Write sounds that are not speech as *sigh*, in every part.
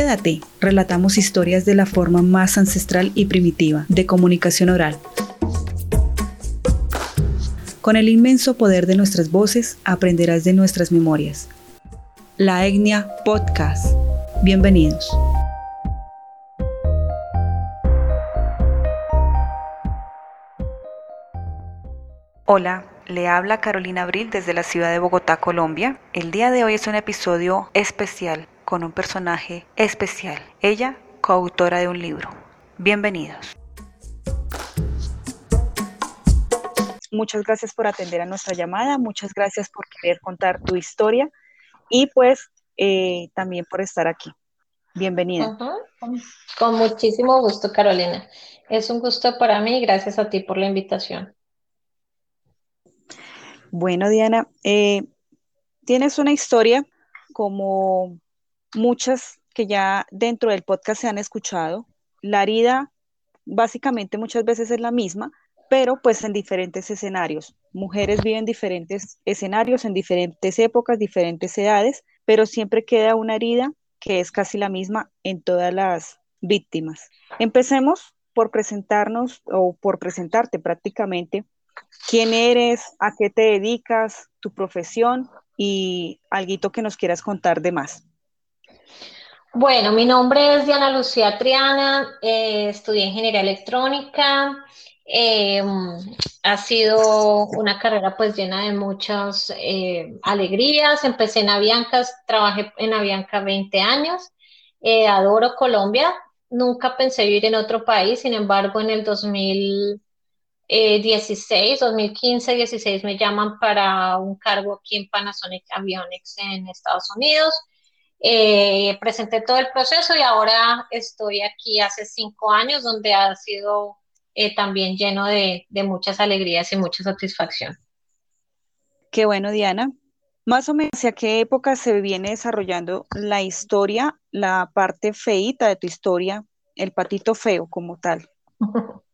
Quédate, relatamos historias de la forma más ancestral y primitiva de comunicación oral. Con el inmenso poder de nuestras voces aprenderás de nuestras memorias. La Etnia Podcast. Bienvenidos. Hola, le habla Carolina Abril desde la ciudad de Bogotá, Colombia. El día de hoy es un episodio especial con un personaje especial. Ella, coautora de un libro. Bienvenidos. Muchas gracias por atender a nuestra llamada, muchas gracias por querer contar tu historia y pues eh, también por estar aquí. Bienvenida. Con muchísimo gusto, Carolina. Es un gusto para mí y gracias a ti por la invitación. Bueno, Diana, eh, tienes una historia como muchas que ya dentro del podcast se han escuchado. La herida básicamente muchas veces es la misma, pero pues en diferentes escenarios. Mujeres viven diferentes escenarios en diferentes épocas, diferentes edades, pero siempre queda una herida que es casi la misma en todas las víctimas. Empecemos por presentarnos o por presentarte prácticamente quién eres, a qué te dedicas, tu profesión y algo que nos quieras contar de más. Bueno, mi nombre es Diana Lucía Triana, eh, estudié ingeniería electrónica, eh, ha sido una carrera pues llena de muchas eh, alegrías. Empecé en Avianca, trabajé en Avianca 20 años. Adoro Colombia. Nunca pensé vivir en otro país. Sin embargo, en el 2016, 2015, 16 me llaman para un cargo aquí en Panasonic Avionics en Estados Unidos. Presenté todo el proceso y ahora estoy aquí hace cinco años donde ha sido eh, también lleno de, muchas alegrías y mucha satisfacción. Qué bueno, Diana. Más o menos, ¿hacia qué época se viene desarrollando la historia, la parte feita de tu historia, el patito feo como tal? *laughs*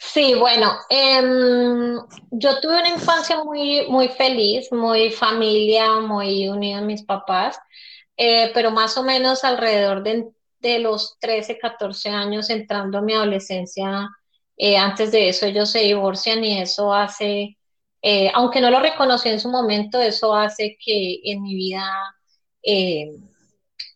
Sí, bueno, em, yo tuve una infancia muy, muy feliz, muy familia, muy unida a mis papás, eh, pero más o menos alrededor de, de, los 13, 14 años, entrando a mi adolescencia, eh, antes de eso ellos se divorcian y eso hace, eh, aunque no lo reconocí en su momento, eso hace que en mi vida eh,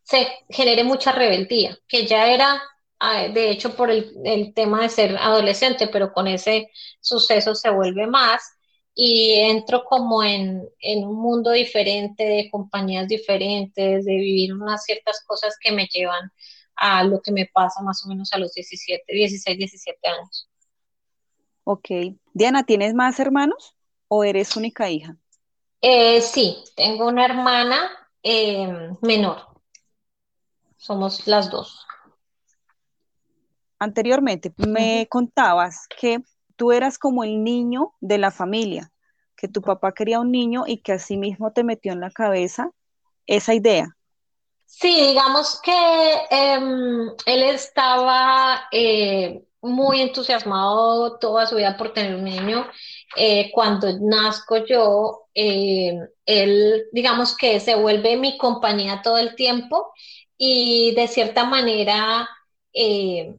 se genere mucha rebeldía, que ya era, ah, de hecho, por el, tema de ser adolescente, pero con ese suceso se vuelve más y entro como en, en, un mundo diferente, de compañías diferentes, de vivir unas ciertas cosas que me llevan a lo que me pasa más o menos a los 17, 16, 17 años. Ok. Diana, ¿tienes más hermanos o eres única hija? Eh, sí, tengo una hermana eh, menor. Somos las dos. Anteriormente me contabas que tú eras como el niño de la familia, que tu papá quería un niño y que así mismo te metió en la cabeza esa idea. Sí, digamos que em, él estaba eh, muy entusiasmado toda su vida por tener un niño. Eh, cuando nazco yo, eh, él, digamos que se vuelve mi compañía todo el tiempo y de cierta manera eh,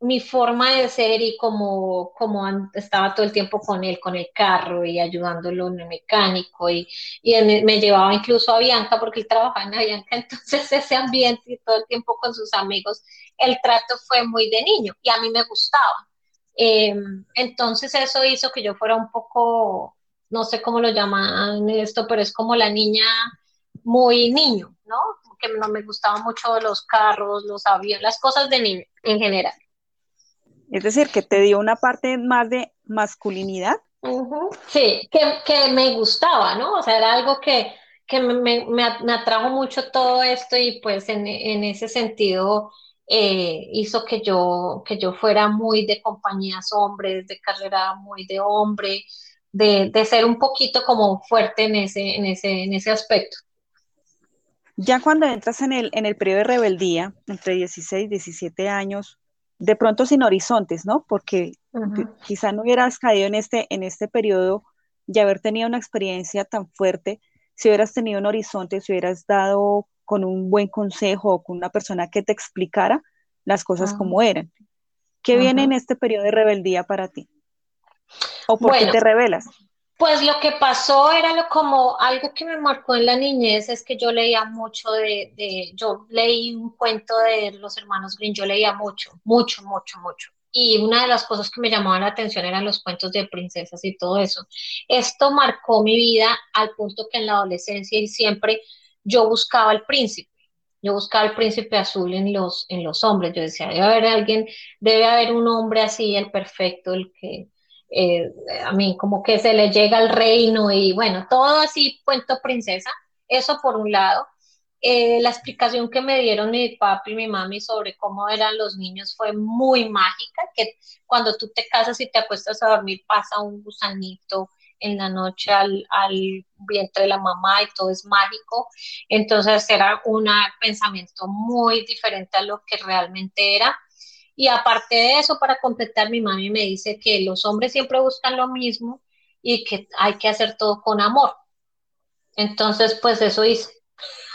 mi forma de ser y como, como estaba todo el tiempo con él, con el carro y ayudándolo en el mecánico y, me llevaba incluso a Bianca porque él trabajaba en Avianca, *laughs* entonces ese ambiente y todo el tiempo con sus amigos, el trato fue muy de niño y a mí me gustaba. Em, entonces eso hizo que yo fuera un poco, no sé cómo lo llaman esto, pero es como la niña muy niño, ¿no? Que no me gustaban mucho los carros, los aviones, las cosas de niño en general. Es decir, que te dio una parte más de masculinidad. Sí, que, me gustaba, ¿no? O sea, era algo que, me, atrajo mucho todo esto y pues en, ese sentido eh, hizo que yo, que yo fuera muy de compañías hombres, de carrera muy de hombre, de, ser un poquito como fuerte en ese, en ese, en ese aspecto. Ya cuando entras en el, en el periodo de rebeldía, entre 16 y 17 años, de pronto sin horizontes, ¿no? Porque quizá no hubieras caído en este, en este periodo y haber tenido una experiencia tan fuerte, si hubieras tenido un horizonte, si hubieras dado con un buen consejo o con una persona que te explicara las cosas como eran. ¿Qué viene en este periodo de rebeldía para ti? ¿O por qué te rebelas? Pues lo que pasó era lo como algo que me marcó en la niñez es que yo leía mucho de, de, yo leí un cuento de los hermanos Green, yo leía mucho, mucho, mucho, mucho. Y una de las cosas que me llamaban la atención eran los cuentos de princesas y todo eso. Esto marcó mi vida al punto que en la adolescencia y siempre yo buscaba el príncipe. Yo buscaba el príncipe azul en los, en los hombres. Yo decía, debe haber alguien, debe haber un hombre así, el perfecto, el que, eh, a mí como que se le llega al reino y bueno, todo así, cuento princesa, eso por un lado. Eh, la explicación que me dieron mi papi y mi mami sobre cómo eran los niños fue muy mágica, que cuando tú te casas y te acuestas a dormir pasa un gusanito en la noche al, al vientre de la mamá y todo es mágico. Entonces era un pensamiento muy diferente a lo que realmente era. Y aparte de eso, para completar, mi mami me dice que los hombres siempre buscan lo mismo y que hay que hacer todo con amor. Entonces, pues eso hice.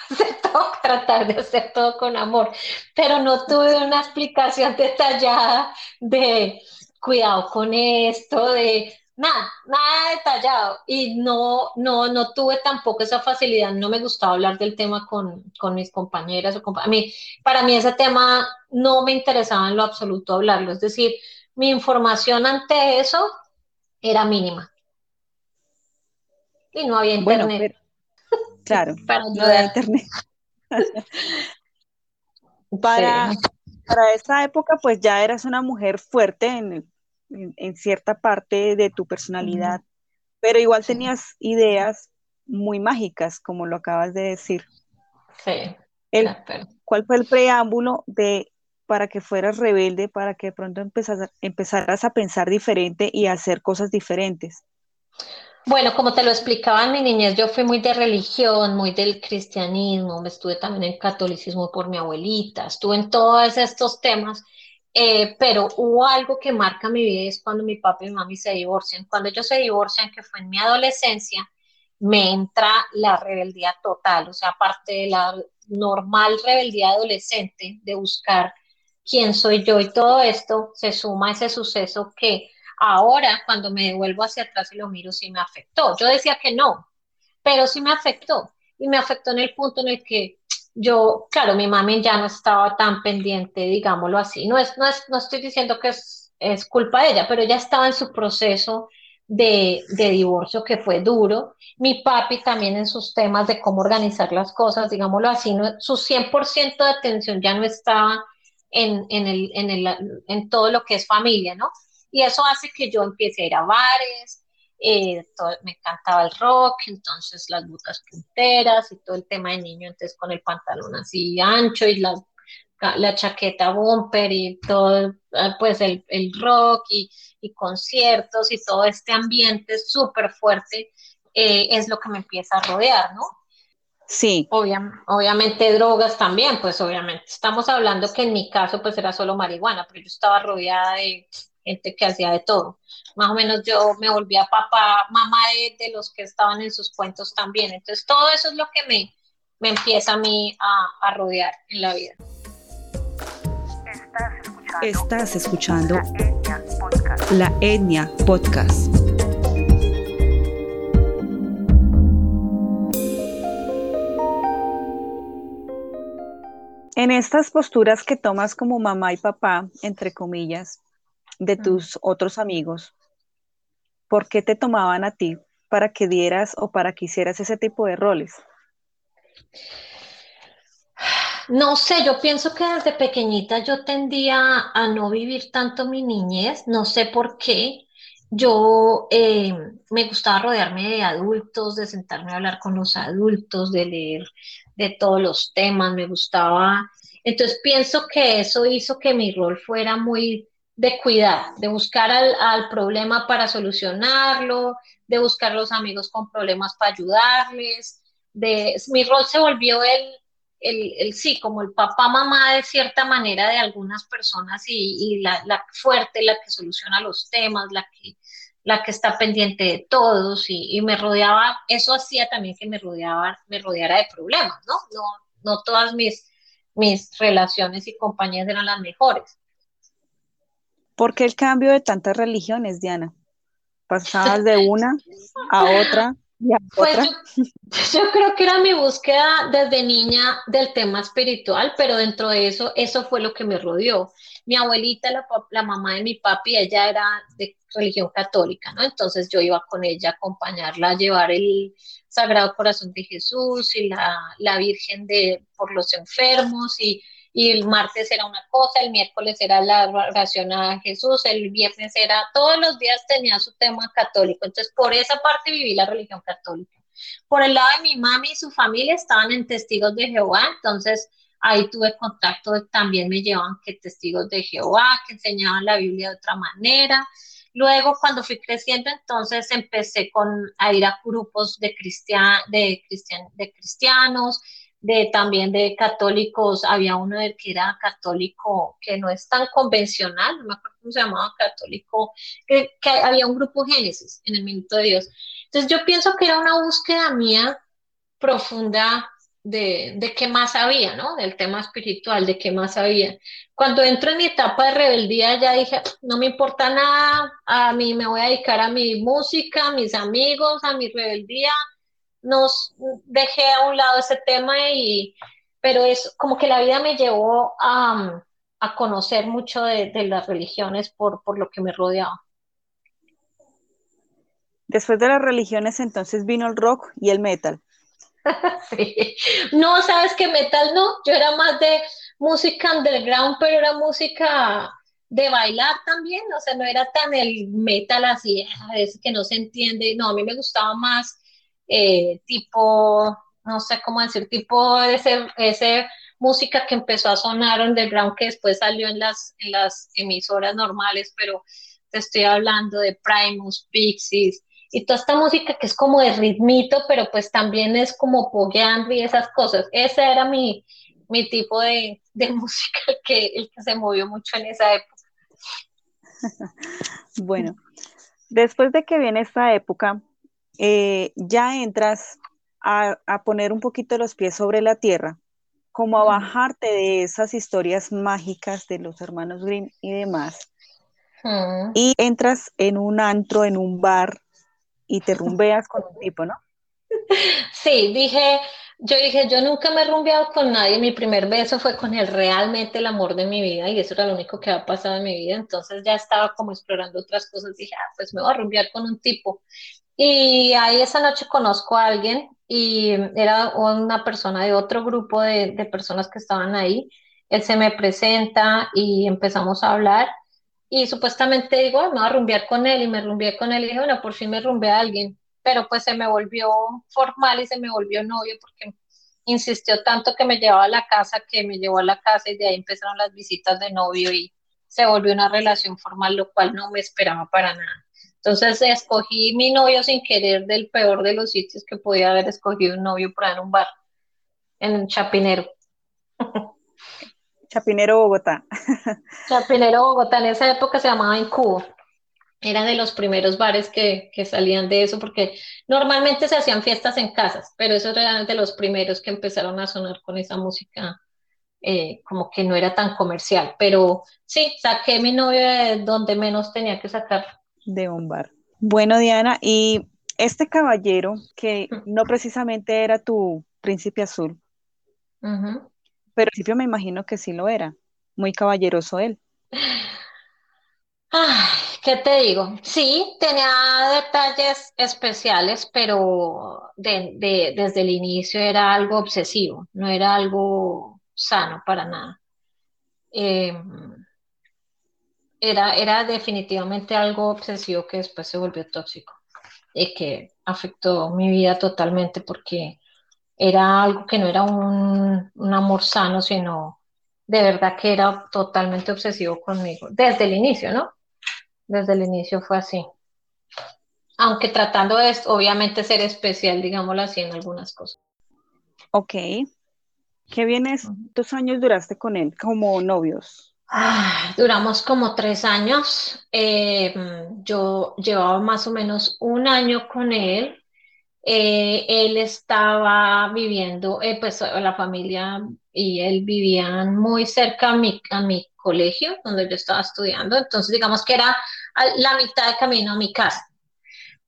*laughs* tratar de hacer todo con amor, pero no tuve una explicación detallada de cuidado con esto, de nada, nada detallado. Y no, no, no tuve tampoco esa facilidad, no me gustaba hablar del tema con, mis compañeras o a mí, para mí ese tema no me interesaba en lo absoluto hablarlo, es decir, mi información ante eso era mínima. Y no había internet. *laughs* claro, para no había internet. *laughs* para, para esa época, pues ya eras una mujer fuerte en el en, cierta parte de tu personalidad, pero igual tenías ideas muy mágicas, como lo acabas de decir. Sí. ¿Cuál fue el preámbulo de para que fueras rebelde, para que de pronto empezaras a pensar diferente y a hacer cosas diferentes? Bueno, como te lo explicaba en mi niñez, yo fui muy de religión, muy del cristianismo, estuve también en catolicismo por mi abuelita, estuve en todos estos temas eh, pero hubo algo que marca mi vida es cuando mi papá y mi mami se divorcian. Cuando ellos se divorcian, que fue en mi adolescencia, me entra la rebeldía total, o sea, aparte de la normal rebeldía adolescente de buscar quién soy yo y todo esto, se suma ese suceso que ahora cuando me devuelvo hacia atrás y lo miro sí me afectó. Yo decía que no, pero sí me afectó y me afectó en el punto en el que yo, claro, mi mami ya no estaba tan pendiente, digámoslo así. No, es, no, es, no estoy diciendo que es, es culpa de ella, pero ella estaba en su proceso de, de, divorcio que fue duro. Mi papi también en sus temas de cómo organizar las cosas, digámoslo así, no, su 100% de atención ya no estaba en, en, el, en, el, en todo lo que es familia, ¿no? Y eso hace que yo empiece a ir a bares, eh, me encantaba el rock, entonces las botas punteras y todo el tema de niño, entonces con el pantalón así ancho y la, la chaqueta bumper y todo, ah, pues el, el rock y, y, conciertos y todo este ambiente súper fuerte eh, es lo que me empieza a rodear, ¿no? Sí. obviamente drogas también, pues obviamente. Estamos hablando que en mi caso pues era solo marihuana, pero yo estaba rodeada de gente que hacía de todo. Más o menos yo me volvía papá, mamá de, los que estaban en sus cuentos también. Entonces todo eso es lo que me, me empieza a mí a, rodear en la vida. Estás escuchando, La Etnia Podcast. En estas posturas que tomas como mamá y papá, entre comillas, de tus otros amigos, ¿por qué te tomaban a ti para que dieras o para que hicieras ese tipo de roles? No sé, yo pienso que desde pequeñita yo tendía a no vivir tanto mi niñez, no sé por qué. Yo eh, me gustaba rodearme de adultos, de sentarme a hablar con los adultos, de leer de todos los temas, me gustaba. Entonces pienso que eso hizo que mi rol fuera muy de cuidar, de buscar al, problema para solucionarlo, de buscar los amigos con problemas para ayudarles. De, mi rol se volvió el, el, sí, como el papá, mamá de cierta manera de algunas personas y, la, la, fuerte, la que soluciona los temas, la que, la que está pendiente de todos y, me rodeaba, eso hacía también que me rodeaba, me rodeara de problemas, ¿no? No, no todas mis, mis relaciones y compañías eran las mejores. ¿Por qué el cambio de tantas religiones, Diana? Pasabas de una a otra y a Pues otra. yo, yo creo que era mi búsqueda desde niña del tema espiritual, pero dentro de eso, eso fue lo que me rodeó. Mi abuelita, la mamá de mi papi, ella era de religión católica, ¿no? Entonces yo iba con ella a acompañarla a llevar el Sagrado Corazón de Jesús y la, la Virgen de, por los enfermos y, y el martes era una cosa, el miércoles era la oración a Jesús, el viernes era, todos los días tenía su tema católico. Entonces por esa parte viví la religión católica. Por el lado de mi mami y su familia estaban en Testigos de Jehová, entonces ahí tuve contacto, también me llevaban que Testigos de Jehová, que enseñaban la Biblia de otra manera. Luego, cuando fui creciendo, entonces empecé con, a ir a grupos de, cristian, de, cristian, de cristianos, de también de católicos. Había uno del que era católico que no es tan convencional, no me acuerdo cómo se llamaba, católico, que, que había un grupo Génesis en el Minuto de Dios. Entonces yo pienso que era una búsqueda mía profunda de, de qué más había, ¿no? Del tema espiritual, de qué más había. Cuando entro en mi etapa de rebeldía, ya dije, no me importa nada, a mí me voy a dedicar a mi música, a mis amigos, a mi rebeldía. Nos dejé a un lado ese tema y, pero es como que la vida me llevó a, a conocer mucho de, de las religiones por, por lo que me rodeaba. Después de las religiones, entonces vino el rock y el metal. *laughs* Sí. No, sabes que metal no, yo era más de música underground, pero era música de bailar también, o sea, no era tan el metal así, a veces que no se entiende, no, a mí me gustaba más eh, tipo, no sé cómo decir, tipo ese, ese música que empezó a sonar underground que después salió en las, en las emisoras normales, pero te estoy hablando de Primus, Pixies, y toda esta música que es como de ritmito, pero pues también es como pogueando y esas cosas. Ese era mi, mi tipo de, de *laughs* música que, el que se movió mucho en esa época. *laughs* Bueno, después de que viene esta época, eh, ya entras a, a, poner un poquito los pies sobre la tierra, como a bajarte de esas historias mágicas de los hermanos Grimm y demás. Mm. Y entras en un antro, en un bar, y te rumbeas con un tipo, ¿no? Sí, dije, yo dije, yo nunca me he rumbeado con nadie, mi primer beso fue con el realmente el amor de mi vida y eso era lo único que había pasado en mi vida, entonces ya estaba como explorando otras cosas, dije, ah, pues me voy a rumbear con un tipo. Y ahí esa noche conozco a alguien y era una persona de otro grupo de, personas que estaban ahí, él se me presenta y empezamos a hablar. Y supuestamente digo, me voy a rumbear con él y me rumbeé con él y dije, bueno, por fin me rumbeé a alguien, pero pues se me volvió formal y se me volvió novio porque insistió tanto que me llevaba a la casa, que me llevó a la casa y de ahí empezaron las visitas de novio y se volvió una relación formal, lo cual no me esperaba para nada. Entonces escogí mi novio sin querer del peor de los sitios que podía haber escogido un novio para en un bar, en Chapinero. Chapinero, Bogotá. *laughs* Chapinero, Bogotá, en esa época se llamaba Incubo. Era de los primeros bares que, que, salían de eso, porque normalmente se hacían fiestas en casas, pero esos eran de los primeros que empezaron a sonar con esa música, eh, como que no era tan comercial. Pero sí, saqué mi novio de donde menos tenía que sacar. De un bar. Bueno, Diana, y este caballero, que no precisamente era tu príncipe azul, uh -huh. pero al principio me imagino que sí lo era. Muy caballeroso él. Ay, ¿qué te digo? Sí, tenía detalles especiales, pero de, de, desde el inicio era algo obsesivo, no era algo sano para nada. Eh, era, era definitivamente algo obsesivo que después se volvió tóxico y que afectó mi vida totalmente porque era algo que no era un, un amor sano, sino de verdad que era totalmente obsesivo conmigo, desde el inicio, ¿no? Desde el inicio fue así. Aunque tratando de, obviamente, ser especial, digámoslo así, en algunas cosas. Ok. ¿Qué vienes? ¿Cuántos años duraste con él como novios? Ah, duramos como tres años. Eh, yo llevaba más o menos un año con él Eh, él estaba viviendo, eh, pues la familia y él vivían muy cerca a mi, a mi colegio, donde yo estaba estudiando, entonces digamos que era la mitad de camino a mi casa.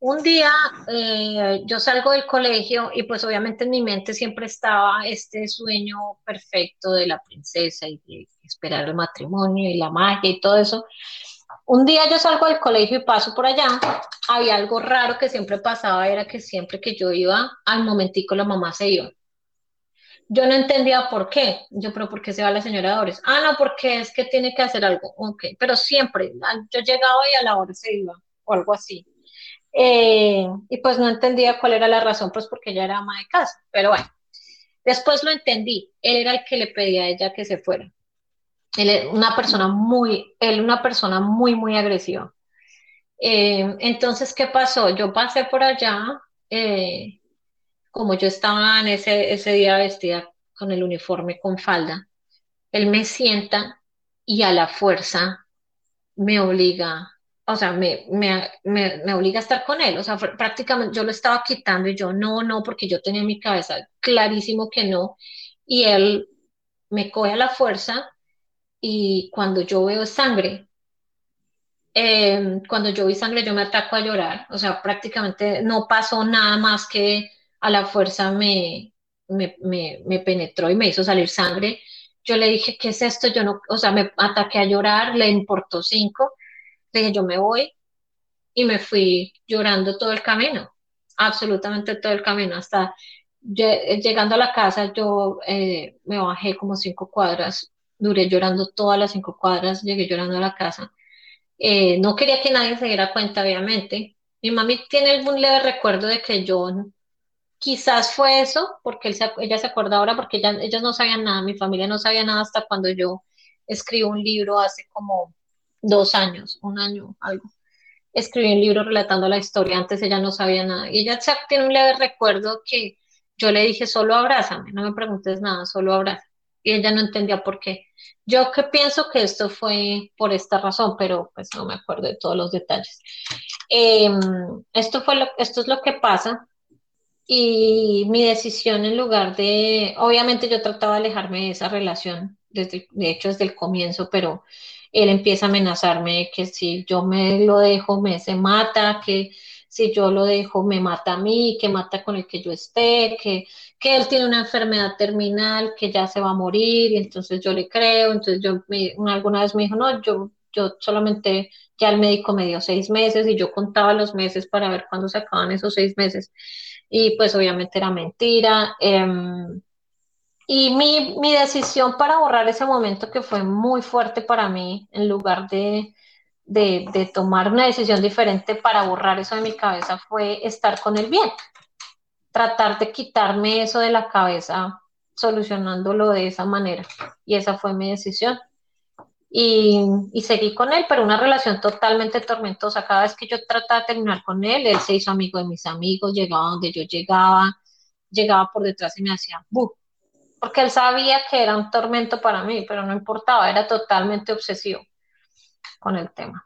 Un día eh, yo salgo del colegio y pues obviamente en mi mente siempre estaba este sueño perfecto de la princesa y de esperar el matrimonio y la magia y todo eso. Un día yo salgo del colegio y paso por allá, había algo raro que siempre pasaba, era que siempre que yo iba, al momentico la mamá se iba. Yo no entendía por qué. Yo, pero ¿por qué se va la señora Dores? Ah, no, porque es que tiene que hacer algo. Ok, pero siempre, yo llegaba y a la hora se iba, o algo así. Eh, y pues no entendía cuál era la razón, pues porque ella era ama de casa. Pero bueno, después lo entendí. Él era el que le pedía a ella que se fuera. Él es una persona muy, él una persona muy, muy agresiva. Eh, entonces, ¿qué pasó? Yo pasé por allá, eh, como yo estaba en ese, ese día vestida con el uniforme con falda, él me sienta y a la fuerza me obliga, o sea, me, me, me, obliga a estar con él. O sea, prácticamente yo lo estaba quitando y yo no, no, porque yo tenía en mi cabeza clarísimo que no. Y él me coge a la fuerza y cuando yo veo sangre, em, cuando yo vi sangre yo me ataco a llorar, o sea, prácticamente no pasó nada más que a la fuerza me, me, me, penetró y me hizo salir sangre. Yo le dije, ¿qué es esto? Yo no, o sea, me ataqué a llorar, le importó cinco, le dije, yo me voy y me fui llorando todo el camino, absolutamente todo el camino, hasta llegando a la casa yo eh, me bajé como cinco cuadras duré llorando todas las cinco cuadras, llegué llorando a la casa. Eh, no quería que nadie se diera cuenta, obviamente. Mi mami tiene algún leve recuerdo de que yo, quizás fue eso, porque ella se acuerda ahora, porque ella, ellos no sabían nada, mi familia no sabía nada hasta cuando yo escribí un libro hace como dos años, un año, algo. Escribí un libro relatando la historia, antes ella no sabía nada. Y ella tiene un leve recuerdo que yo le dije, solo abrázame, no me preguntes nada, solo abrázame y ella no entendía por qué. Yo que pienso que esto fue por esta razón, pero pues no me acuerdo de todos los detalles. Em, esto, fue lo, esto es lo que pasa y mi decisión en lugar de, obviamente yo trataba de alejarme de esa relación, desde, de hecho desde el comienzo, pero él empieza a amenazarme que si yo me lo dejo me se mata, que si yo lo dejo me mata a mí, que mata con el que yo esté, que, que él tiene una enfermedad terminal, que ya se va a morir, y entonces yo le creo, entonces yo me, alguna vez me dijo, no, yo, yo solamente, ya el médico me dio seis meses y yo contaba los meses para ver cuándo se acaban esos seis meses, y pues obviamente era mentira. Em, y mi, mi decisión para borrar ese momento que fue muy fuerte para mí, en lugar de de, tomar una decisión diferente para borrar eso de mi cabeza fue estar con el bien, tratar de quitarme eso de la cabeza solucionándolo de esa manera. Y esa fue mi decisión. Y, y, seguí con él, pero una relación totalmente tormentosa. Cada vez que yo trataba de terminar con él, él se hizo amigo de mis amigos, llegaba donde yo llegaba, llegaba por detrás y me hacía ¡bu! Porque él sabía que era un tormento para mí, pero no importaba, era totalmente obsesivo con el tema.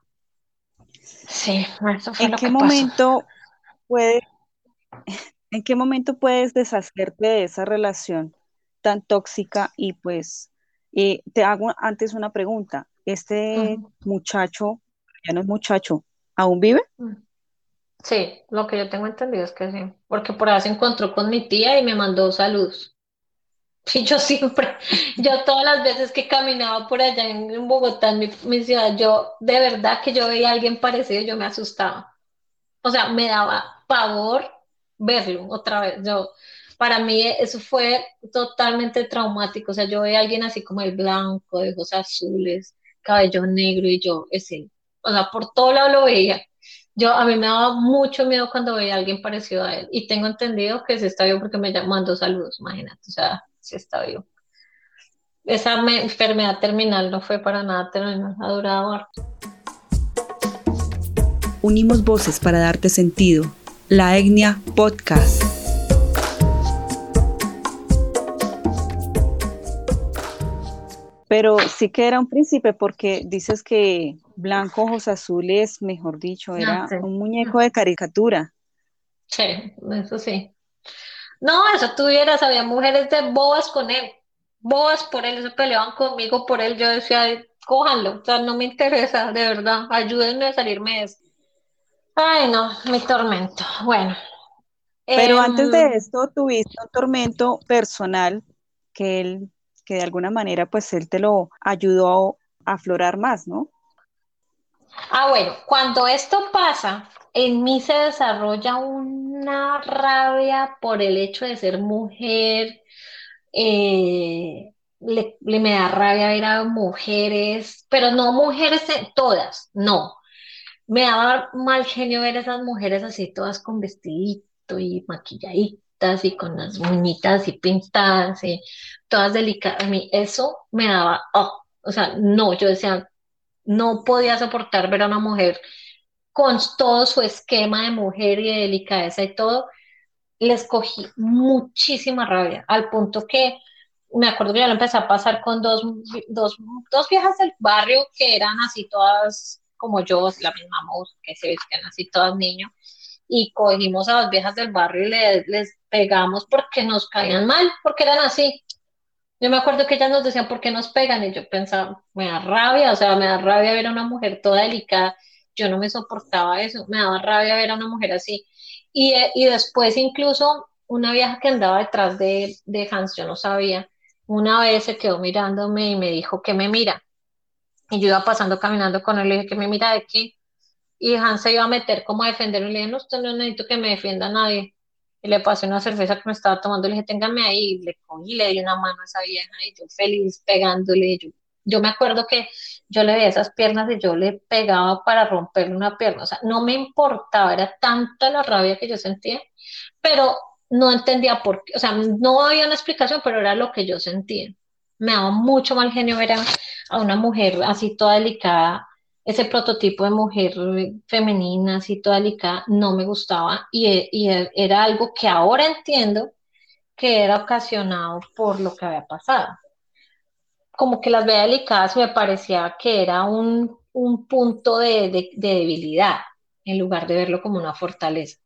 Sí, eso fue ¿En lo qué que momento puedes, *laughs* en qué momento puedes deshacerte de esa relación tan tóxica y pues eh, te hago antes una pregunta. ¿Este muchacho, ya no es muchacho, aún vive? Sí, lo que yo tengo entendido es que sí, porque por ahí se encontró con mi tía y me mandó saludos. *laughs* Yo siempre, yo todas las veces que caminaba por allá en, Bogotá, en mi, ciudad, yo de verdad que yo veía a alguien parecido, yo me asustaba. O sea, me daba pavor verlo otra vez. Yo, para mí eso fue totalmente traumático. O sea, yo veía a alguien así como el blanco, de ojos azules, cabello negro y yo, ese, o sea, por todo lado lo veía. Yo, a mí me daba mucho miedo cuando veía a alguien parecido a él. Y tengo entendido que se está vivo porque me mandó saludos, imagínate. O sea, sí está vivo. Esa enfermedad terminal no fue para nada terminal, ha durado Unimos voces para darte sentido. La Etnia Podcast. Pero sí que era un príncipe porque dices que blanco, ojos azules, mejor dicho, era un muñeco de caricatura. Sí, eso sí. No, eso tuvieras, había mujeres de bobas con él, bobas por él, se peleaban conmigo por él. Yo decía, cójanlo, o sea, no me interesa, de verdad, ayúdenme a salirme de eso. Ay, no, mi tormento. Bueno. Pero antes de em, esto tuviste un tormento personal que él, que de alguna manera, pues él te lo ayudó a aflorar más, ¿no? Ah, bueno, cuando esto pasa, en mí se desarrolla una rabia por el hecho de ser mujer. Eh, le, me da rabia ver a mujeres, pero no mujeres todas, no. Me da mal genio ver a esas mujeres así todas con vestidito y maquilladitas y con las muñitas y pintadas y todas delicadas. A mí eso me daba, oh, o sea, no, yo decía, no podía soportar ver a una mujer con todo su esquema de mujer y de delicadeza y todo, les cogí muchísima rabia, al punto que me acuerdo que ya lo empecé a pasar con dos, dos, dos viejas del barrio que eran así todas como yo, la misma voz, que se vestían así todas niños, y cogimos a las viejas del barrio y les pegamos porque nos caían mal, porque eran así. Yo me acuerdo que ellas nos decían, ¿por qué nos pegan? Y yo pensaba, me da rabia, o sea, me da rabia ver a una mujer toda delicada. Yo no me soportaba eso, me daba rabia ver a una mujer así. Y, y después incluso una vieja que andaba detrás de, de Hans, yo no sabía, una vez se quedó mirándome y me dijo que me mira. Y yo iba pasando caminando con él, le dije que me mira de aquí. Y Hans se iba a meter como a defenderme. Le dije, no, usted no necesito que me defienda nadie. Y le pasé una cerveza que me estaba tomando. Le dije, téngame ahí. Y le cogí, le di una mano a esa vieja. Y yo feliz pegándole. Yo, yo me acuerdo que yo le veía esas piernas y yo le pegaba para romperle una pierna. O sea, no me importaba. Era tanta la rabia que yo sentía. Pero no entendía por qué, o sea, no había una explicación, pero era lo que yo sentía. Me daba mucho mal genio ver a, una mujer así toda delicada, ese prototipo de mujer femenina, así toda delicada, no me gustaba y, y era algo que ahora entiendo que era ocasionado por lo que había pasado. Como que las veía delicadas me parecía que era un, un punto de, de debilidad en lugar de verlo como una fortaleza.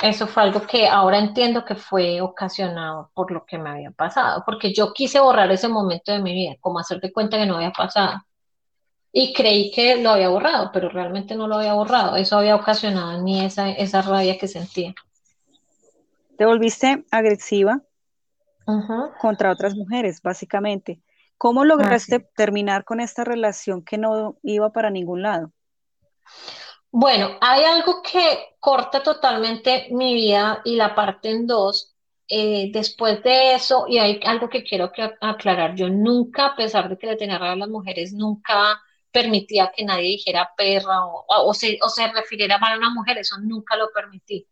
Eso fue algo que ahora entiendo que fue ocasionado por lo que me había pasado, porque yo quise borrar ese momento de mi vida, como hacerte cuenta que no había pasado. Y creí que lo había borrado, pero realmente no lo había borrado. Eso había ocasionado en mí esa, esa rabia que sentía. Te volviste agresiva contra otras mujeres, básicamente. ¿Cómo lograste terminar con esta relación que no iba para ningún lado? Bueno, hay algo que corta totalmente mi vida y la parte en dos. Eh, después de eso, y hay algo que quiero aclarar, yo nunca, a pesar de que le tenía rabia a las mujeres, nunca permitía que nadie dijera perra o, se, o se refiriera mal a una mujer, eso nunca lo permití.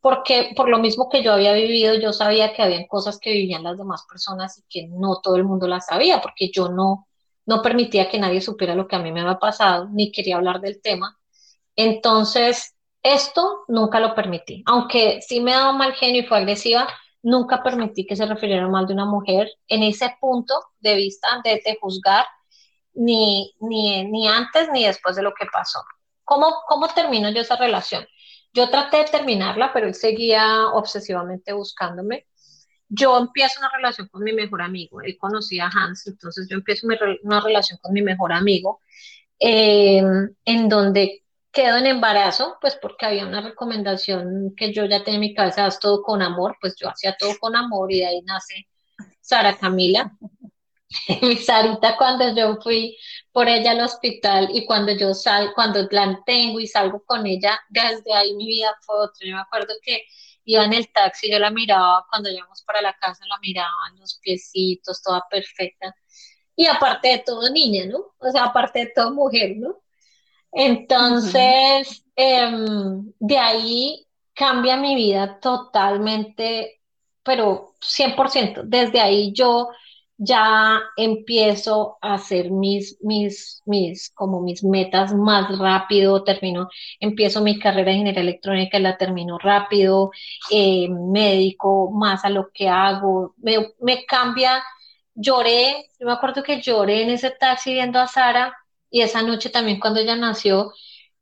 Porque por lo mismo que yo había vivido, yo sabía que había cosas que vivían las demás personas y que no todo el mundo las sabía, porque yo no, no permitía que nadie supiera lo que a mí me había pasado, ni quería hablar del tema entonces, esto nunca lo permití. Aunque sí me daba mal genio y fue agresiva, nunca permití que se refiriera mal de una mujer en ese punto de vista de, juzgar, ni, ni, ni, antes ni después de lo que pasó. ¿Cómo, ¿Cómo termino yo esa relación? Yo traté de terminarla, pero él seguía obsesivamente buscándome. Yo empiezo una relación con mi mejor amigo. Él conocía a Hans, entonces yo empiezo una relación con mi mejor amigo, eh, en donde quedo en embarazo, pues porque había una recomendación que yo ya tenía en mi cabeza, haz todo con amor, pues yo hacía todo con amor y de ahí nace Sara Camila. *laughs* mi Sarita cuando yo fui por ella al hospital y cuando yo sal, cuando la tengo y salgo con ella, desde ahí mi vida fue otra. Yo me acuerdo que iba en el taxi, yo la miraba, cuando íbamos para la casa la miraba, los piecitos, toda perfecta. Y aparte de todo, niña, ¿no? O sea, aparte de todo, mujer, ¿no? Entonces, em, de ahí cambia mi vida totalmente, pero 100%. Desde ahí yo ya empiezo a hacer mis, mis, mis, como mis metas más rápido, termino, empiezo mi carrera de ingeniería electrónica y la termino rápido, eh, médico más a lo que hago, me, me cambia, lloré, yo me acuerdo que lloré en ese taxi viendo a Sara y esa noche también cuando ella nació,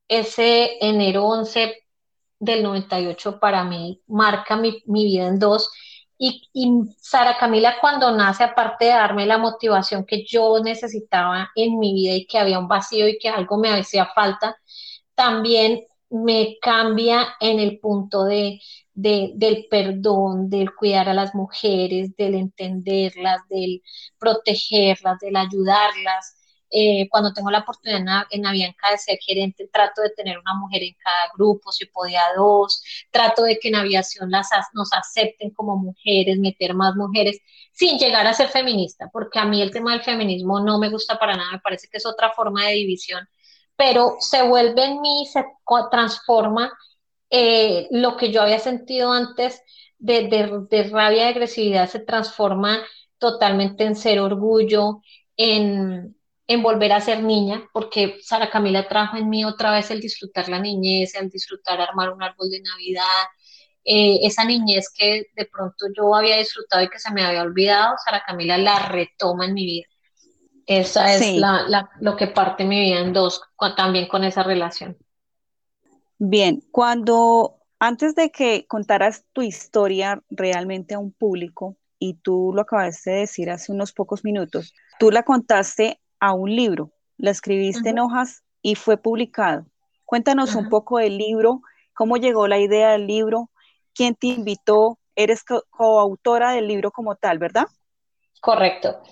ese enero 11, del 98 para mí marca mi, vida en dos. Y, y, Sara Camila cuando nace, aparte de darme la motivación que yo necesitaba en mi vida y que había un vacío y que algo me hacía falta, también me cambia en el punto de, del perdón, del cuidar a las mujeres, del entenderlas, del protegerlas, del ayudarlas. Eh, cuando tengo la oportunidad en, Avianca de ser gerente, trato de tener una mujer en cada grupo, si podía dos, trato de que en aviación las, nos acepten como mujeres, meter más mujeres, sin llegar a ser feminista, porque a mí el tema del feminismo no me gusta para nada, me parece que es otra forma de división pero se vuelve en mí, se transforma eh, lo que yo había sentido antes de, de, rabia y agresividad, se transforma totalmente en ser orgullo, en, en volver a ser niña, porque Sara Camila trajo en mí otra vez el disfrutar la niñez, el disfrutar armar un árbol de Navidad, eh, esa niñez que de pronto yo había disfrutado y que se me había olvidado, Sara Camila la retoma en mi vida. Esa es la, lo que parte mi vida en dos, también con esa relación. Bien, cuando antes de que contaras tu historia realmente a un público, y tú lo acabaste de decir hace unos pocos minutos, tú la contaste a un libro, la escribiste en hojas y fue publicado. Cuéntanos un poco del libro, cómo llegó la idea del libro, quién te invitó, eres coautora del libro como tal, ¿verdad? Correcto.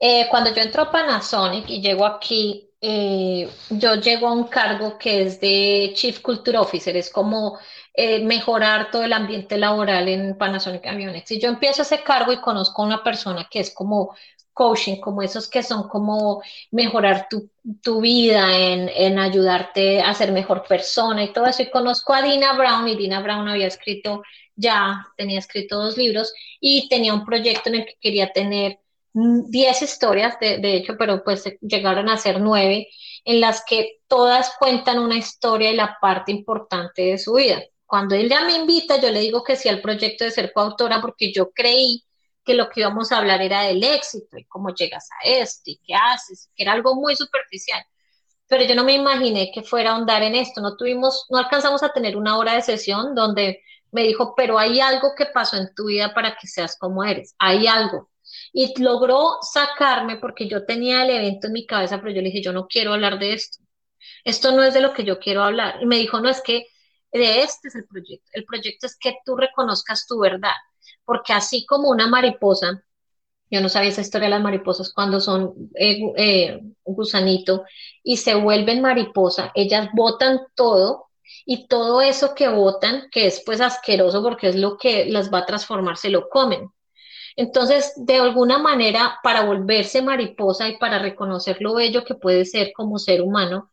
Eh, cuando yo entro a Panasonic y llego aquí, eh, yo llego a un cargo que es de Chief Culture Officer, es como eh, mejorar todo el ambiente laboral en Panasonic Aviones. Y yo empiezo ese cargo y conozco a una persona que es como coaching, como esos que son como mejorar tu, tu vida, en, en, ayudarte a ser mejor persona y todo eso. Y conozco a Dina Brown y Dina Brown había escrito, ya tenía escrito dos libros y tenía un proyecto en el que quería tener 10 historias, de, de, hecho, pero pues llegaron a ser nueve, en las que todas cuentan una historia y la parte importante de su vida. Cuando él ya me invita, yo le digo que sí al proyecto de ser coautora porque yo creí que lo que íbamos a hablar era del éxito y cómo llegas a esto y qué haces, que era algo muy superficial. Pero yo no me imaginé que fuera a ahondar en esto. No tuvimos, no alcanzamos a tener una hora de sesión donde me dijo, pero hay algo que pasó en tu vida para que seas como eres. Hay algo y logró sacarme porque yo tenía el evento en mi cabeza, pero yo le dije, yo no quiero hablar de esto. Esto no es de lo que yo quiero hablar. Y me dijo, no, es que de este es el proyecto. El proyecto es que tú reconozcas tu verdad, porque así como una mariposa, yo no sabía esa historia de las mariposas cuando son eh, eh, gusanito y se vuelven mariposa, ellas botan todo y todo eso que botan, que es pues asqueroso porque es lo que las va a transformar, se lo comen. Entonces, de alguna manera, para volverse mariposa y para reconocer lo bello que puede ser como ser humano,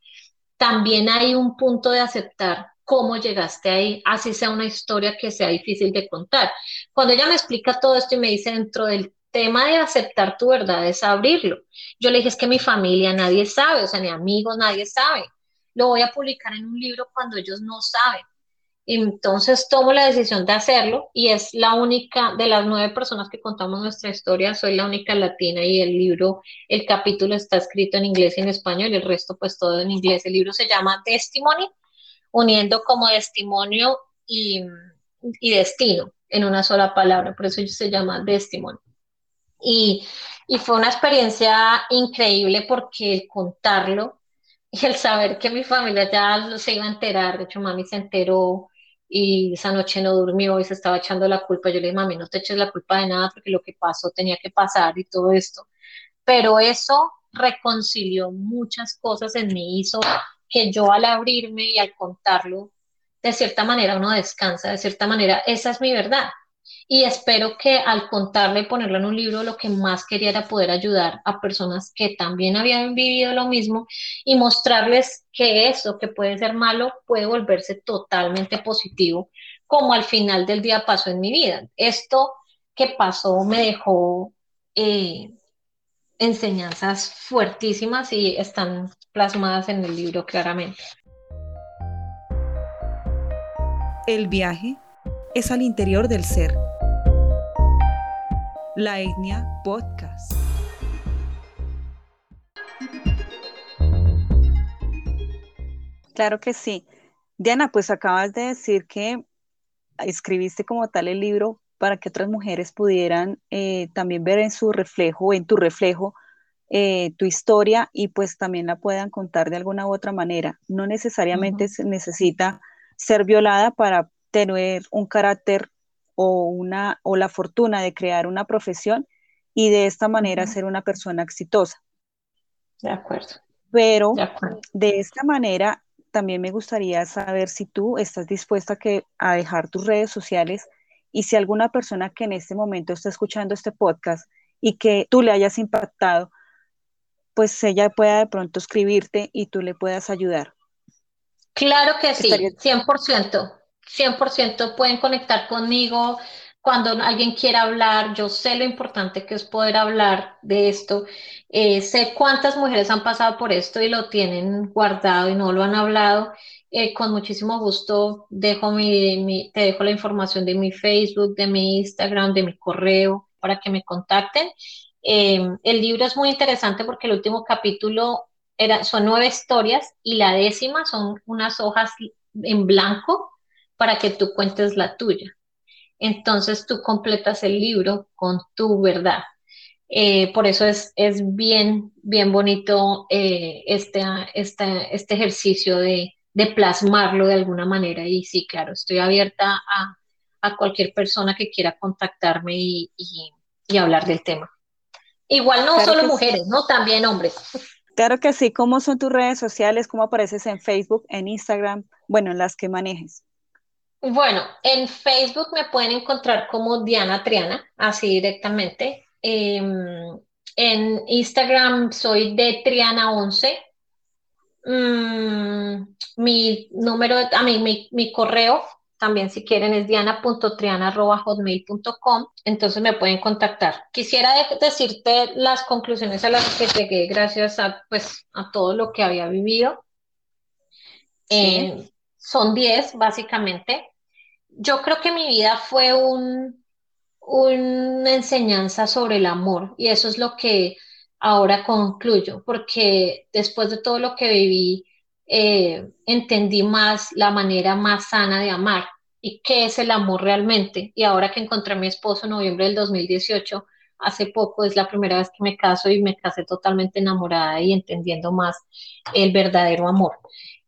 también hay un punto de aceptar cómo llegaste ahí, así sea una historia que sea difícil de contar. Cuando ella me explica todo esto y me dice dentro del tema de aceptar tu verdad es abrirlo. Yo le dije, es que mi familia nadie sabe, o sea, ni amigos, nadie sabe. Lo voy a publicar en un libro cuando ellos no saben. Entonces tomo la decisión de hacerlo y es la única de las nueve personas que contamos nuestra historia, soy la única latina y el libro, el capítulo está escrito en inglés y en español el resto pues todo en inglés. El libro se llama Testimony, uniendo como testimonio y, destino en una sola palabra, por eso se llama Testimony. Y, y fue una experiencia increíble porque el contarlo y el saber que mi familia ya se iba a enterar, de hecho mami se enteró, y esa noche no durmió y se estaba echando la culpa. Yo le dije, mami, no te eches la culpa de nada porque lo que pasó tenía que pasar y todo esto. Pero eso reconcilió muchas cosas en mí, hizo que yo al abrirme y al contarlo, de cierta manera uno descansa, de cierta manera, esa es mi verdad y espero que al contarle y ponerlo en un libro, lo que más quería era poder ayudar a personas que también habían vivido lo mismo y mostrarles que eso que puede ser malo puede volverse totalmente positivo, como al final del día pasó en mi vida. Esto que pasó me dejó eh, enseñanzas fuertísimas y están plasmadas en el libro claramente. El viaje es al interior del ser la Etnia Podcast. Claro que sí. Diana, pues acabas de decir que escribiste como tal el libro para que otras mujeres pudieran eh, también ver en su reflejo, en tu reflejo, eh, tu historia y pues también la puedan contar de alguna u otra manera. No necesariamente se necesita ser violada para tener un carácter o, una, o la fortuna de crear una profesión y de esta manera ser una persona exitosa. De acuerdo. Pero de, esta manera también me gustaría saber si tú estás dispuesta a, que, a dejar tus redes sociales y si alguna persona que en este momento está escuchando este podcast y que tú le hayas impactado, pues ella pueda de pronto escribirte y tú le puedas ayudar. Claro que sí, 100%. 100% pueden conectar conmigo cuando alguien quiera hablar. Yo sé lo importante que es poder hablar de esto. Eh, sé cuántas mujeres han pasado por esto y lo tienen guardado y no lo han hablado. Eh, con muchísimo gusto dejo mi, te dejo la información de mi Facebook, de mi Instagram, de mi correo para que me contacten. Eh, el libro es muy interesante porque el último capítulo era, son nueve historias y la décima son unas hojas en blanco para que tú cuentes la tuya. Entonces tú completas el libro con tu verdad. Eh, por eso es, es, bien, bien bonito eh, este, este, este, ejercicio de, plasmarlo de alguna manera. Y sí, claro, estoy abierta a, cualquier persona que quiera contactarme y, hablar del tema. Igual no solo mujeres, ¿no? También hombres. Claro que sí. ¿Cómo son tus redes sociales? ¿Cómo apareces en Facebook, en Instagram? Bueno, en las que manejes. Bueno, en Facebook me pueden encontrar como Diana Triana, así directamente. Em, en Instagram soy de Triana11. Mm, mi número, a mí, mi, mi correo también si quieren es diana.triana.hotmail.com, entonces me pueden contactar. Quisiera decirte las conclusiones a las que llegué gracias a, pues, a todo lo que había vivido. Eh, son 10 básicamente. Yo creo que mi vida fue un, una enseñanza sobre el amor y eso es lo que ahora concluyo, porque después de todo lo que viví, eh, entendí más la manera más sana de amar y qué es el amor realmente. Y ahora que encontré a mi esposo en noviembre del 2018, hace poco es la primera vez que me caso y me casé totalmente enamorada y entendiendo más el verdadero amor.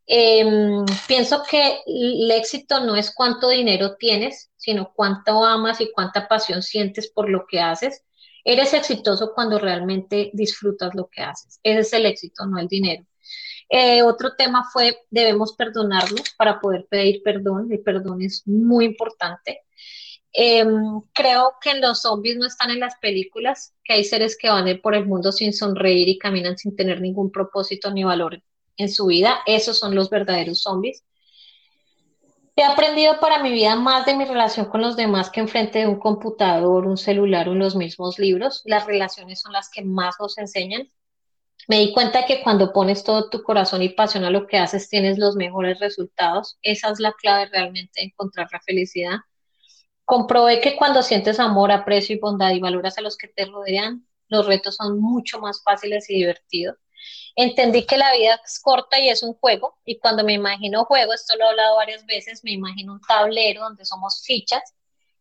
Em, pienso que el éxito no es cuánto dinero tienes, sino cuánto amas y cuánta pasión sientes por lo que haces. Eres exitoso cuando realmente disfrutas lo que haces. Ese es el éxito, no el dinero. Eh, otro tema fue, debemos perdonarnos para poder pedir perdón. El perdón es muy importante. Em, creo que los zombies no están en las películas, que hay seres que van por el mundo sin sonreír y caminan sin tener ningún propósito ni valor en su vida. Esos son los verdaderos zombies. He aprendido para mi vida más de mi relación con los demás que enfrente de un computador, un celular o los mismos libros. Las relaciones son las que más nos enseñan. Me di cuenta que cuando pones todo tu corazón y pasión a lo que haces, tienes los mejores resultados. Esa es la clave realmente de encontrar la felicidad. Comprobé que cuando sientes amor, aprecio y bondad y valoras a los que te rodean, los retos son mucho más fáciles y divertidos. Entendí que la vida es corta y es un juego, y cuando me imagino juego, esto lo he hablado varias veces, me imagino un tablero donde somos fichas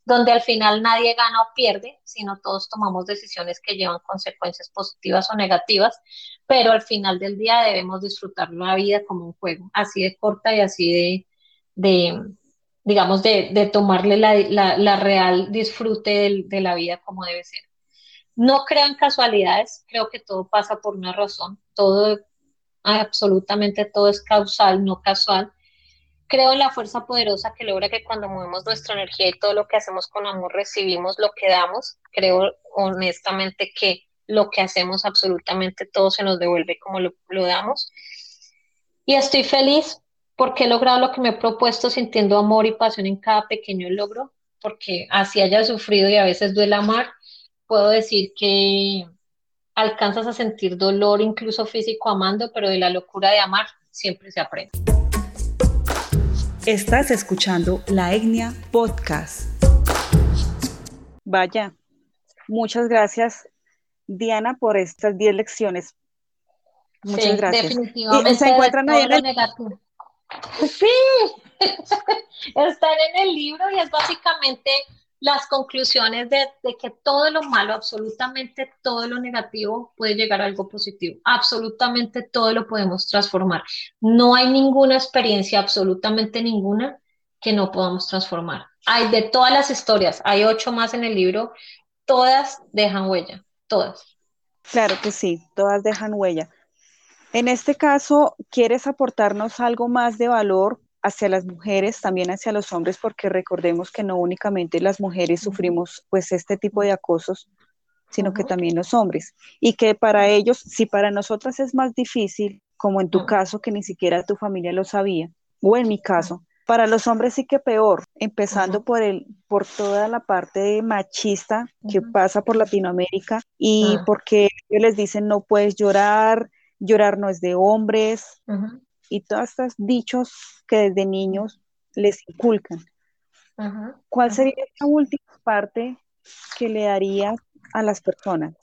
donde al final nadie gana o pierde, sino todos tomamos decisiones que llevan consecuencias positivas o negativas, pero al final del día debemos disfrutar la vida como un juego, así de corta y así de, digamos, de, tomarle la, real disfrute de, la vida como debe ser. No creo en casualidades, creo que todo pasa por una razón, todo, absolutamente todo es causal, no casual, Creo en la fuerza poderosa que logra que cuando movemos nuestra energía y todo lo que hacemos con amor recibimos lo que damos. Creo honestamente que lo que hacemos absolutamente todo se nos devuelve como lo, damos. Y estoy feliz porque he logrado lo que me he propuesto sintiendo amor y pasión en cada pequeño logro, porque así haya sufrido y a veces duele amar, puedo decir que alcanzas a sentir dolor incluso físico amando, pero de la locura de amar siempre se aprende. Estás escuchando La Etnia Podcast. Vaya, muchas gracias, Diana, por estas 10 lecciones. Muchas gracias. Definitivamente. se encuentran ahí en el, *laughs* Sí, *laughs* están en el libro y es básicamente las conclusiones de, que todo lo malo, absolutamente todo lo negativo puede llegar a algo positivo. Absolutamente todo lo podemos transformar. No hay ninguna experiencia, absolutamente ninguna, que no podamos transformar. Hay de todas las historias, hay ocho más en el libro, todas dejan huella, todas. Claro que sí, todas dejan huella. En este caso, ¿quieres aportarnos algo más de valor hacia las mujeres, también hacia los hombres, porque recordemos que no únicamente las mujeres sufrimos pues este tipo de acosos, sino que también los hombres. Y que para ellos, si para nosotras es más difícil, como en tu caso, que ni siquiera tu familia lo sabía, o en mi caso, para los hombres sí que peor, empezando por el, por toda la parte machista que pasa por Latinoamérica y porque ellos les dicen no puedes llorar, llorar no es de hombres, y todos estos dichos que desde niños les inculcan. ¿Cuál sería la última parte que le darías a las personas?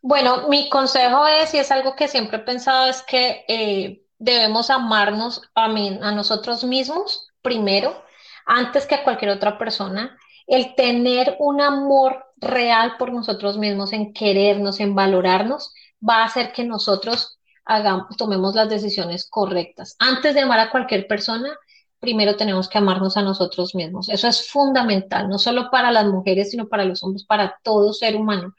Bueno, mi consejo es, y es algo que siempre he pensado, es que eh, debemos amarnos a, a nosotros mismos primero, antes que a cualquier otra persona. El tener un amor real por nosotros mismos, en querernos, en valorarnos, va a hacer que nosotros hagamos, tomemos las decisiones correctas. Antes de amar a cualquier persona, primero tenemos que amarnos a nosotros mismos. Eso es fundamental, no solo para las mujeres, sino para los hombres, para todo ser humano.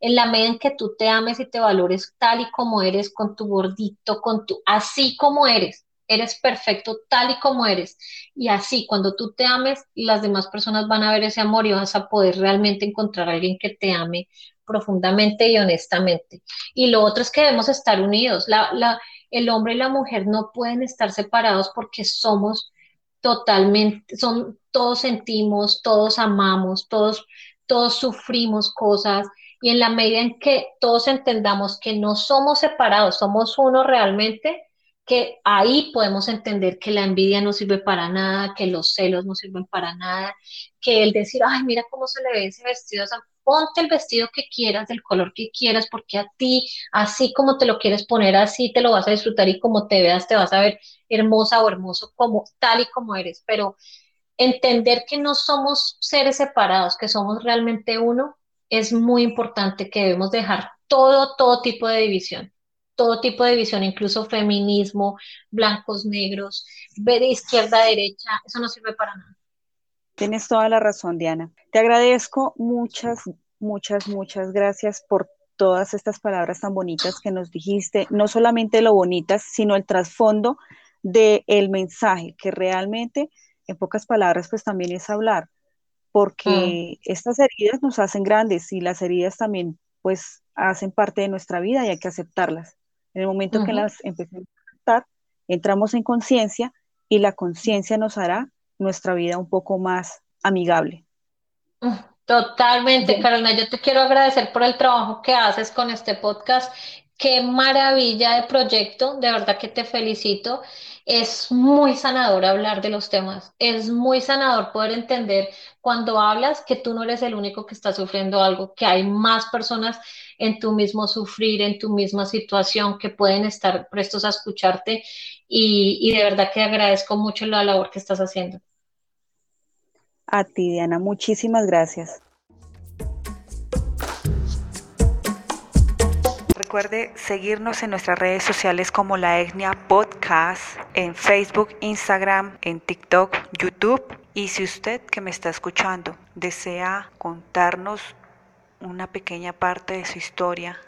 En la medida en que tú te ames y te valores tal y como eres, con tu gordito, con tu, así como eres, eres perfecto tal y como eres. Y así, cuando tú te ames, las demás personas van a ver ese amor y vas a poder realmente encontrar a alguien que te ame profundamente y honestamente. Y lo otro es que debemos estar unidos. La, el hombre y la mujer no pueden estar separados porque somos totalmente, son, todos sentimos, todos amamos, todos, todos sufrimos cosas. Y en la medida en que todos entendamos que no somos separados, somos uno realmente, que ahí podemos entender que la envidia no sirve para nada, que los celos no sirven para nada, que el decir, ay, mira cómo se le ve ese vestido, ponte el vestido que quieras, del color que quieras, porque a ti, así como te lo quieres poner, así te lo vas a disfrutar y como te veas, te vas a ver hermosa o hermoso como tal y como eres, pero entender que no somos seres separados, que somos realmente uno, es muy importante que debemos dejar todo, todo tipo de división todo tipo de visión, incluso feminismo, blancos, negros, de izquierda a derecha, eso no sirve para nada. Tienes toda la razón, Diana. Te agradezco muchas, muchas, muchas gracias por todas estas palabras tan bonitas que nos dijiste, no solamente lo bonitas, sino el trasfondo del el mensaje, que realmente, en pocas palabras, pues también es hablar, porque mm. estas heridas nos hacen grandes y las heridas también, pues, hacen parte de nuestra vida y hay que aceptarlas. En el momento que las empecemos a aceptar, entramos en conciencia y la conciencia nos hará nuestra vida un poco más amigable. Totalmente, Carolina. Yo te quiero agradecer por el trabajo que haces con este podcast. Qué maravilla de proyecto, de verdad que te felicito. Es muy sanador hablar de los temas, es muy sanador poder entender cuando hablas que tú no eres el único que está sufriendo algo, que hay más personas en tu mismo sufrir, en tu misma situación, que pueden estar prestos a escucharte y, y de verdad que agradezco mucho la labor que estás haciendo. A ti, Diana, muchísimas gracias. Recuerde seguirnos en nuestras redes sociales como La Etnia Podcast, en Facebook, Instagram, en TikTok, YouTube. Y si usted que me está escuchando desea contarnos una pequeña parte de su historia,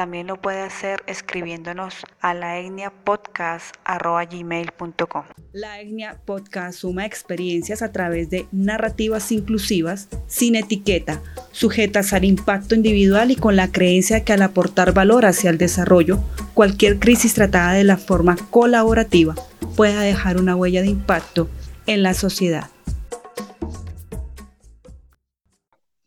también lo puede hacer escribiéndonos a laetniapodcast.gmail.com. La Etnia Podcast suma experiencias a través de narrativas inclusivas, sin etiqueta, sujetas al impacto individual y con la creencia que al aportar valor hacia el desarrollo, cualquier crisis tratada de la forma colaborativa pueda dejar una huella de impacto en la sociedad.